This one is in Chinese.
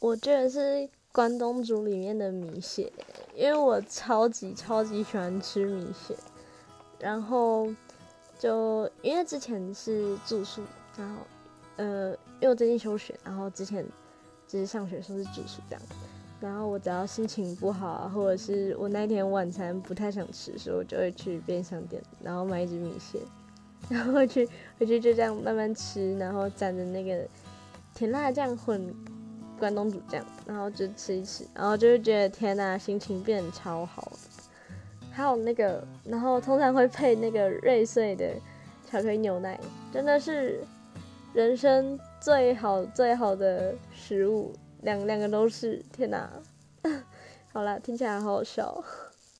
我觉得是关东煮里面的米线，因为我超级超级喜欢吃米线。然后就因为之前是住宿，然后呃，因为我最近休学，然后之前就是上学时候是住宿这样。然后我只要心情不好啊，或者是我那天晚餐不太想吃，所以我就会去便利商店，然后买一支米线，然后去回去就这样慢慢吃，然后蘸着那个甜辣酱混关东煮这样，然后就吃一吃，然后就会觉得天呐，心情变超好。还有那个，然后通常会配那个瑞穗的巧克力牛奶，真的是人生最好最好的食物。两两个都是，天哪！好了，听起来好好笑。